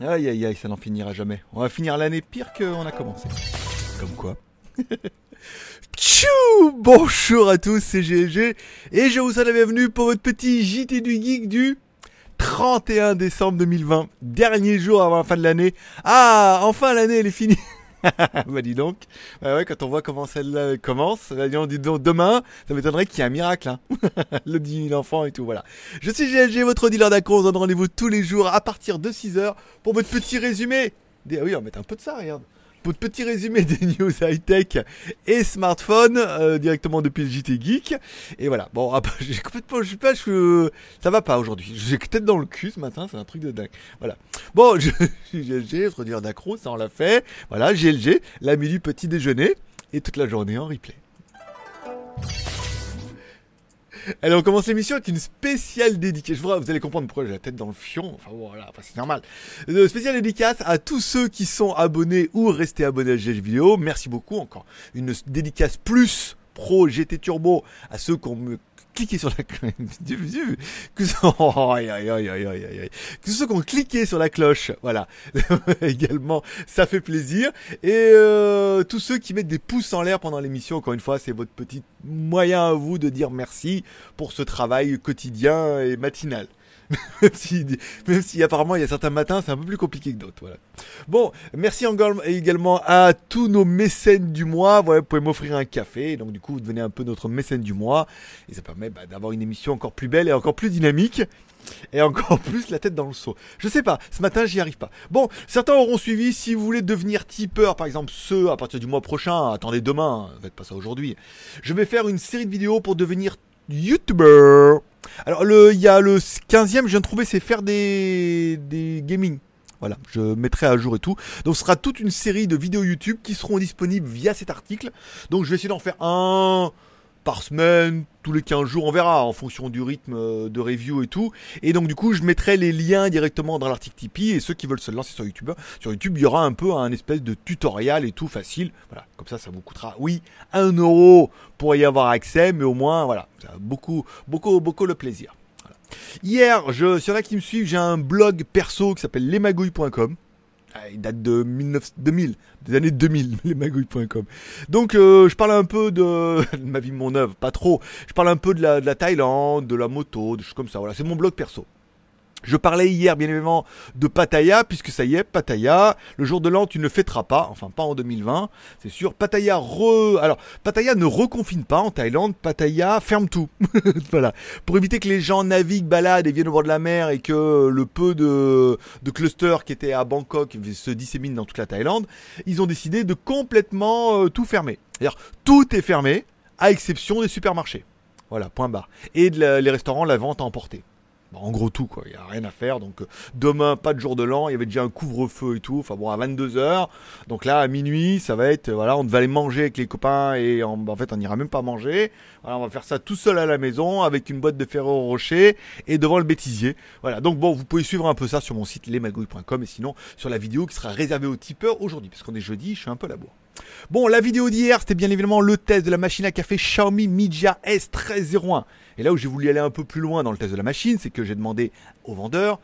Aïe aïe aïe, ça n'en finira jamais. On va finir l'année pire qu'on a commencé. Comme quoi. Tchou Bonjour à tous, c'est GLG et je vous souhaite la bienvenue pour votre petit JT du Geek du 31 décembre 2020, dernier jour avant la fin de l'année. Ah, enfin l'année elle est finie bah dis donc, bah ouais, quand on voit comment celle-là commence, bah dis donc, demain, ça m'étonnerait qu'il y ait un miracle, hein. le 10 000 enfants et tout, voilà. Je suis GLG, votre dealer d'accro, on se donne rendez-vous tous les jours à partir de 6h pour votre petit résumé. Ah oui, on va mettre un peu de ça, regarde. Votre petit résumé des news high-tech et smartphone euh, directement depuis le JT Geek. Et voilà. Bon, ah bah, j'ai complètement, je sais pas, je, ça va pas aujourd'hui. J'ai tête dans le cul ce matin, c'est un truc de dingue. Voilà. Bon, je GLG, votre dealer d'accro, ça on l'a fait. Voilà, GLG, l'ami du petit déjeuner et toute la journée en replay. Allez, on commence l'émission avec une spéciale dédicace. Je vous, vous allez comprendre pourquoi j'ai la tête dans le fion. Enfin voilà, enfin, c'est normal. Une spéciale dédicace à tous ceux qui sont abonnés ou restés abonnés à GG Vidéo. Merci beaucoup encore. Une dédicace plus pro GT Turbo à ceux qui ont cliqué sur la cliqué sur la cloche, voilà, également, ça fait plaisir. Et euh, tous ceux qui mettent des pouces en l'air pendant l'émission, encore une fois, c'est votre petit moyen à vous de dire merci pour ce travail quotidien et matinal. même, si, si apparemment il y a certains matins c'est un peu plus compliqué que d'autres. Voilà. Bon, merci également à tous nos mécènes du mois. Voilà, vous pouvez m'offrir un café, donc du coup vous devenez un peu notre mécène du mois et ça permet bah, d'avoir une émission encore plus belle et encore plus dynamique. Et encore plus la tête dans le seau. Je sais pas, ce matin j'y arrive pas. Bon, certains auront suivi, si vous voulez devenir tipeur, par exemple ceux à partir du mois prochain, attendez demain, faites pas ça aujourd'hui. Je vais faire une série de vidéos pour devenir YouTuber. Alors le, il y a le 15e, je viens de trouver, c'est faire des, des gaming. Voilà, je mettrai à jour et tout. Donc ce sera toute une série de vidéos YouTube qui seront disponibles via cet article. Donc je vais essayer d'en faire un par semaine, tous les 15 jours, on verra en fonction du rythme de review et tout. Et donc du coup, je mettrai les liens directement dans l'article Tipeee et ceux qui veulent se lancer sur YouTube, sur YouTube, il y aura un peu un espèce de tutoriel et tout facile. Voilà, comme ça, ça vous coûtera, oui, un euro pour y avoir accès, mais au moins, voilà, ça a beaucoup, beaucoup, beaucoup le plaisir. Hier, je, sur là qui me suivent, j'ai un blog perso qui s'appelle lesmagouilles.com. Ah, il date de 19, 2000, des années 2000, lesmagouilles.com. Donc euh, je parle un peu de, de ma vie, mon œuvre, pas trop. Je parle un peu de la, de la Thaïlande, de la moto, des choses comme ça. Voilà, c'est mon blog perso. Je parlais hier, bien évidemment, de Pattaya, puisque ça y est, Pattaya, le jour de l'an, tu ne fêteras pas, enfin pas en 2020, c'est sûr. Pattaya re... Alors, Pattaya ne reconfine pas en Thaïlande, Pattaya ferme tout. voilà. Pour éviter que les gens naviguent, baladent et viennent au bord de la mer et que le peu de, clusters qui étaient à Bangkok se disséminent dans toute la Thaïlande, ils ont décidé de complètement euh, tout fermer. C'est-à-dire, tout est fermé, à exception des supermarchés. Voilà, point barre. Et les restaurants, la vente à emporter. Bon, en gros tout quoi, il n'y a rien à faire. Donc euh, demain, pas de jour de l'an, il y avait déjà un couvre-feu et tout. Enfin bon, à 22h. Donc là, à minuit, ça va être, voilà, on devait aller manger avec les copains et en, en fait, on n'ira même pas manger. Voilà, on va faire ça tout seul à la maison avec une boîte de Ferrero Rocher et devant le bêtisier. Voilà, donc bon, vous pouvez suivre un peu ça sur mon site lesmagouilles.com et sinon sur la vidéo qui sera réservée aux tipeurs aujourd'hui, parce qu'on est jeudi, je suis un peu à la bourre. Bon, la vidéo d'hier, c'était bien évidemment le test de la machine à café Xiaomi Mijia S1301. Et là où j'ai voulu aller un peu plus loin dans le test de la machine, c'est que j'ai demandé au vendeur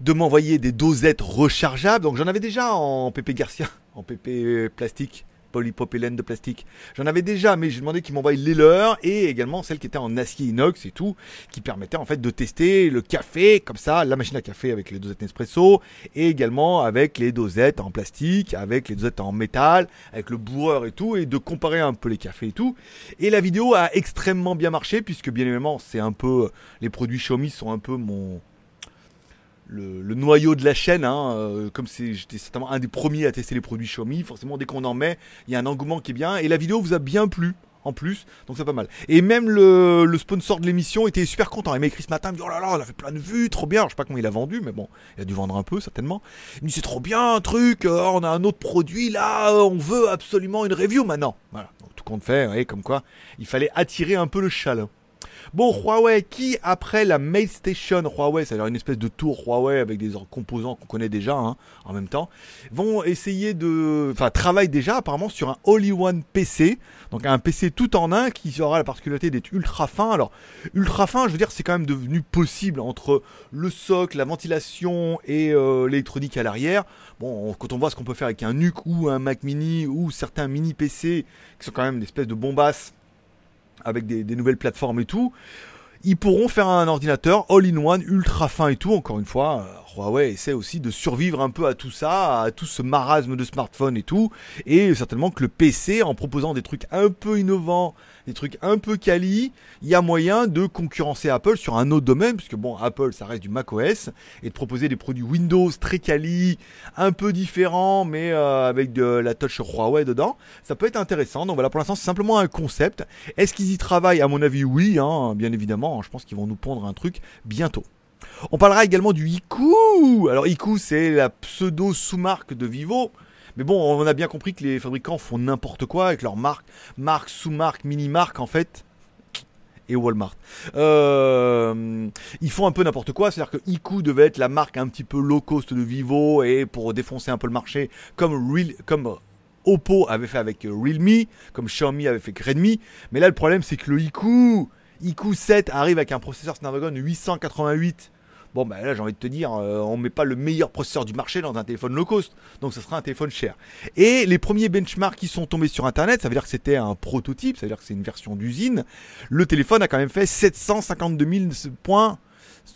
de m'envoyer des dosettes rechargeables. Donc j'en avais déjà en PP Garcia, en PP plastique, polypropylène de plastique. J'en avais déjà, mais j'ai demandé qu'ils m'envoient les leurs et également celles qui étaient en acier inox et tout, qui permettaient en fait de tester le café comme ça, la machine à café avec les dosettes Nespresso et également avec les dosettes en plastique, avec les dosettes en métal, avec le bourreur et tout, et de comparer un peu les cafés et tout. Et la vidéo a extrêmement bien marché puisque bien évidemment c'est un peu les produits Xiaomi sont un peu mon le, noyau de la chaîne, hein, euh, comme j'étais certainement un des premiers à tester les produits Xiaomi, forcément dès qu'on en met, il y a un engouement qui est bien, et la vidéo vous a bien plu en plus, donc c'est pas mal. Et même le, sponsor de l'émission était super content, il m'a écrit ce matin, il me dit oh là là, on a fait plein de vues, trop bien, je sais pas comment il a vendu, mais bon, il a dû vendre un peu certainement. Il me dit c'est trop bien un truc, euh, on a un autre produit là, on veut absolument une review maintenant. Voilà, donc tout compte fait, et comme quoi, il fallait attirer un peu le chaland. Bon, Huawei qui, après la Mate Station Huawei, c'est-à-dire une espèce de tour Huawei avec des composants qu'on connaît déjà hein, en même temps, vont essayer de... Enfin, travaillent déjà apparemment sur un All-in-One PC, donc un PC tout en un qui aura la particularité d'être ultra fin. Alors, ultra fin, je veux dire, c'est quand même devenu possible entre le socle, la ventilation et euh, l'électronique à l'arrière. Bon, quand on voit ce qu'on peut faire avec un NUC ou un Mac mini ou certains mini PC qui sont quand même des espèces de bombasses avec des, nouvelles plateformes et tout, ils pourront faire un ordinateur all-in-one, ultra fin et tout. Encore une fois, euh, Huawei essaie aussi de survivre un peu à tout ça, à tout ce marasme de smartphone et tout. Et certainement que le PC, en proposant des trucs un peu innovants, des trucs un peu quali, il y a moyen de concurrencer Apple sur un autre domaine, puisque bon, Apple, ça reste du macOS, et de proposer des produits Windows très quali, un peu différents, mais euh, avec de la touch Huawei dedans. Ça peut être intéressant. Donc voilà, pour l'instant, c'est simplement un concept. Est-ce qu'ils y travaillent? À mon avis, oui, hein, bien évidemment. Je pense qu'ils vont nous pondre un truc bientôt. On parlera également du Iku. Alors Iku, c'est la pseudo sous-marque de Vivo. Mais bon, on a bien compris que les fabricants font n'importe quoi avec leurs marques, marques, sous-marques, mini-marques en fait. Et Walmart. Euh, ils font un peu n'importe quoi, c'est-à-dire que Iku devait être la marque un petit peu low cost de Vivo et pour défoncer un peu le marché, comme Real, comme Oppo avait fait avec Realme, comme Xiaomi avait fait avec Redmi. Mais là, le problème, c'est que le Iku, Iku 7 arrive avec un processeur Snapdragon 888. Bon, ben là, j'ai envie de te dire, euh, on met pas le meilleur processeur du marché dans un téléphone low cost. Donc, ce sera un téléphone cher. Et les premiers benchmarks qui sont tombés sur Internet, ça veut dire que c'était un prototype, ça veut dire que c'est une version d'usine. Le téléphone a quand même fait 752 000 points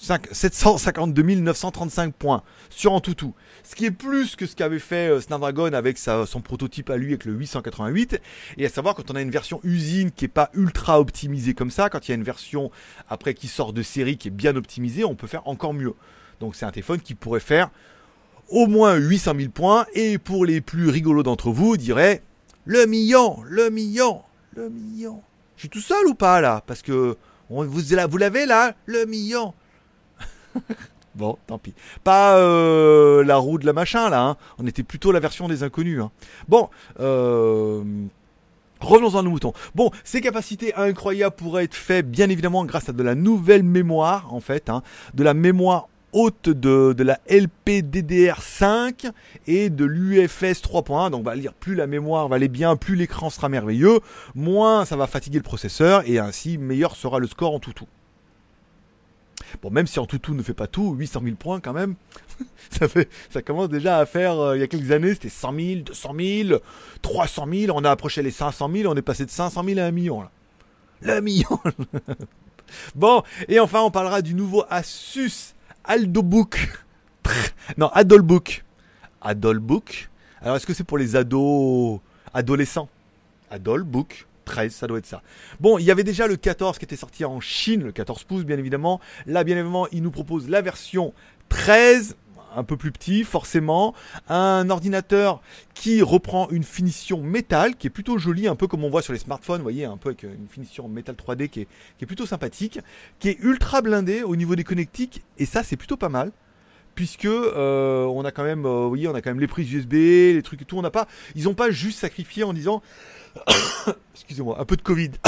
752 935 points sur Antutu. Ce qui est plus que ce qu'avait fait euh, Snapdragon avec son prototype à lui avec le 888. Et à savoir quand on a une version usine qui est pas ultra optimisée comme ça, quand il y a une version après qui sort de série qui est bien optimisée, on peut faire encore mieux. Donc c'est un téléphone qui pourrait faire au moins 800 000 points. Et pour les plus rigolos d'entre vous, dirait le million, le million, le million. Je suis tout seul ou pas là? Parce que vous l'avez là, le million. bon, tant pis. Pas euh, la roue de la machin là. Hein. On était plutôt la version des inconnus. Hein. Bon. Euh... Revenons à nos moutons. Bon, ces capacités incroyables pourraient être faites bien évidemment grâce à de la nouvelle mémoire en fait, hein, de la mémoire haute de, de la LPDDR5 et de l'UFS 3.1. Donc, va lire plus la mémoire va aller bien, plus l'écran sera merveilleux, moins ça va fatiguer le processeur et ainsi meilleur sera le score en tout tout. Bon, même si en tout tout ne fait pas tout, 800 000 points quand même, ça, fait, ça commence déjà à faire, euh, il y a quelques années, c'était 100 000, 200 000, 300 000, on a approché les 500 000, on est passé de 500 000 à 1 million là. Le million Bon, et enfin on parlera du nouveau Asus Aldobook. non, Adolbook. Adolbook. Alors est-ce que c'est pour les ados adolescents? Adolbook. 13, ça doit être ça. Bon, il y avait déjà le 14 qui était sorti en Chine, le 14 pouces bien évidemment. Là, bien évidemment, il nous propose la version 13 un peu plus petit, forcément. Un ordinateur qui reprend une finition métal, qui est plutôt jolie, un peu comme on voit sur les smartphones, vous voyez, un peu avec une finition métal 3D qui est, plutôt sympathique, qui est ultra blindé au niveau des connectiques, et ça c'est plutôt pas mal. Puisque euh, on a quand même, euh, vous voyez, on a quand même les prises USB, les trucs et tout. On n'a pas, ils n'ont pas juste sacrifié en disant Excusez-moi, un peu de Covid.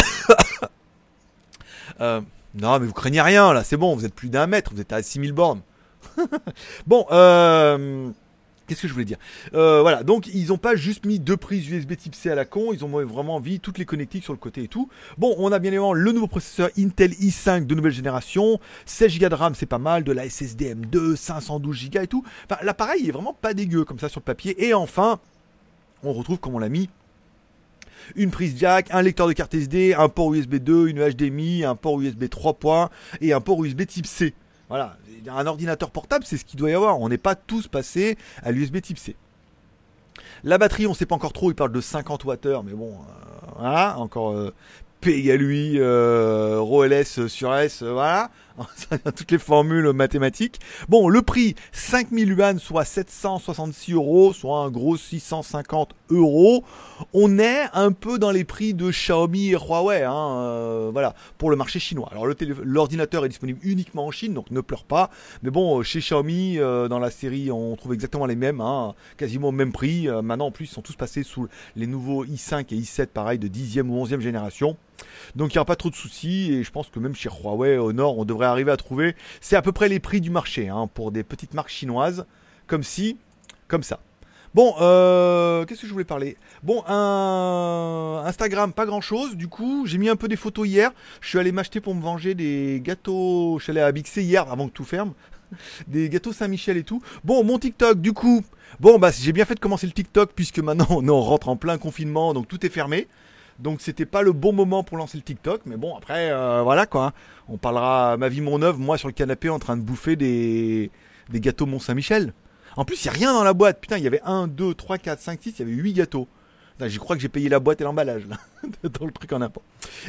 Euh, non, mais vous craignez rien, là, c'est bon, vous êtes plus d'un mètre, vous êtes à 6000 bornes. bon, euh, Qu'est-ce que je voulais dire? Euh, Voilà, donc ils n'ont pas juste mis deux prises USB type C à la con, ils ont vraiment mis toutes les connectiques sur le côté et tout. Bon, on a bien évidemment le nouveau processeur Intel i5 de nouvelle génération, 16 Go de RAM c'est pas mal, de la SSD M2, 512 Go et tout. Enfin, l'appareil est vraiment pas dégueu comme ça sur le papier. Et enfin, on retrouve comme on l'a mis une prise jack, un lecteur de carte SD, un port USB 2, une HDMI, un port USB 3 points et un port USB type C. Voilà, un ordinateur portable, c'est ce qu'il doit y avoir. On n'est pas tous passés à l'USB type C. La batterie, on ne sait pas encore trop, il parle de 50 Wh, mais bon, euh, voilà, encore euh, P égale lui, euh, rho LS sur S, euh, voilà. toutes les formules mathématiques. Bon, le prix, 5000 yuan, soit 766 euros, soit un gros 650 euros. On est un peu dans les prix de Xiaomi et Huawei, hein, euh, voilà, pour le marché chinois. Alors l'ordinateur est disponible uniquement en Chine, donc ne pleure pas. Mais bon, chez Xiaomi, dans la série, on trouve exactement les mêmes, hein, quasiment au même prix. maintenant, en plus, ils sont tous passés sous les nouveaux i5 et i7, pareil, de 10e ou 11e génération. Donc il n'y aura pas trop de soucis et je pense que même chez Huawei au nord, on devrait arriver à trouver. C'est à peu près les prix du marché hein, pour des petites marques chinoises, comme si, comme ça. Bon, euh, qu'est-ce que je voulais parler? Bon, un Instagram, pas grand-chose. Du coup, j'ai mis un peu des photos hier. Je suis allé m'acheter pour me venger des gâteaux. Je suis allé à Bixé hier, avant que tout ferme. Des gâteaux Saint-Michel et tout. Bon, mon TikTok, du coup. Bon, bah, j'ai bien fait de commencer le TikTok puisque maintenant on rentre en plein confinement, donc tout est fermé. Donc c'était pas le bon moment pour lancer le TikTok, mais bon après euh, voilà quoi. Hein. On parlera ma vie mon œuvre, moi sur le canapé en train de bouffer des gâteaux Mont Saint-Michel. En plus, il n'y a rien dans la boîte. Putain, il y avait 1, 2, 3, 4, 5, 6, il y avait 8 gâteaux. Je crois que j'ai payé la boîte et l'emballage dans le truc en impôt.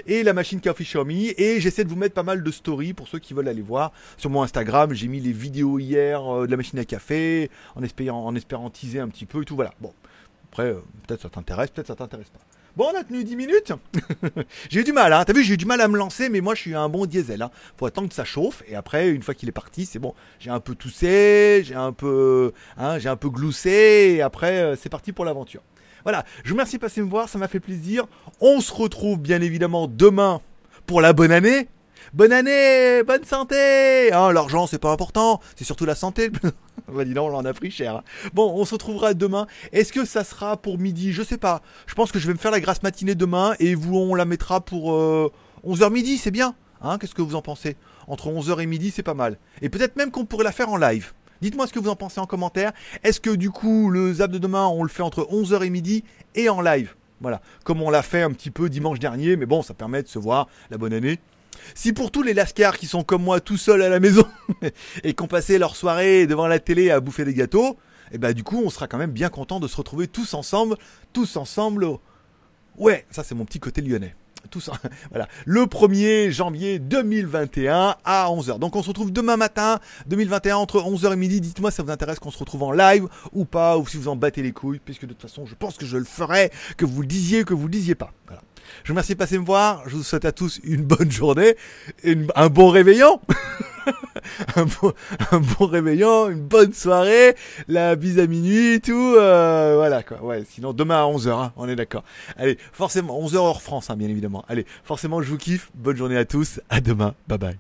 Et la machine Coffee Xiaomi. Et j'essaie de vous mettre pas mal de stories pour ceux qui veulent aller voir sur mon Instagram. J'ai mis les vidéos hier euh, de la machine à café en espérant, en teaser un petit peu et tout. Voilà. Bon, après, euh, peut-être ça t'intéresse, peut-être ça t'intéresse pas. Bon, on a tenu 10 minutes. j'ai eu du mal, hein. T'as vu, j'ai eu du mal à me lancer, mais moi, je suis un bon diesel. Hein. Faut attendre que ça chauffe, et après, une fois qu'il est parti, c'est bon. J'ai un peu toussé, j'ai un peu, hein, j'ai un peu gloussé, et après, euh, c'est parti pour l'aventure. Voilà. Je vous remercie de passer me voir, ça m'a fait plaisir. On se retrouve bien évidemment demain pour la bonne année. Bonne année, bonne santé. Hein, L'argent, c'est pas important, c'est surtout la santé. bah dis on en a pris cher. Hein. Bon, on se retrouvera demain. Est-ce que ça sera pour midi? Je sais pas. Je pense que je vais me faire la grasse matinée demain et vous, on la mettra pour 11h euh, midi, c'est bien. Hein Qu'est-ce que vous en pensez? Entre 11h et midi, c'est pas mal. Et peut-être même qu'on pourrait la faire en live. Dites-moi ce que vous en pensez en commentaire. Est-ce que du coup, le zap de demain, on le fait entre 11h et midi et en live? Voilà, comme on l'a fait un petit peu dimanche dernier, mais bon, ça permet de se voir la bonne année. Si pour tous les lascars qui sont comme moi tout seuls à la maison et qui ont passé leur soirée devant la télé à bouffer des gâteaux, et eh bah ben, du coup on sera quand même bien content de se retrouver tous ensemble, tous ensemble. Ouais, ça c'est mon petit côté lyonnais. Tous, voilà, le 1er janvier 2021 à 11h. Donc on se retrouve demain matin 2021 entre 11h et midi. Dites-moi si ça vous intéresse qu'on se retrouve en live ou pas, ou si vous en battez les couilles, puisque de toute façon je pense que je le ferai, que vous le disiez, que vous le disiez pas. Je vous remercie de passer me voir. Je vous souhaite à tous une bonne journée, un bon réveillon. un, bon, réveillon, une bonne soirée, la bise à minuit, tout. Euh, voilà quoi. Ouais, sinon demain à 11h, hein, on est d'accord. Allez, forcément, 11h hors France, hein, bien évidemment. Allez, forcément, je vous kiffe. Bonne journée à tous. À demain. Bye bye.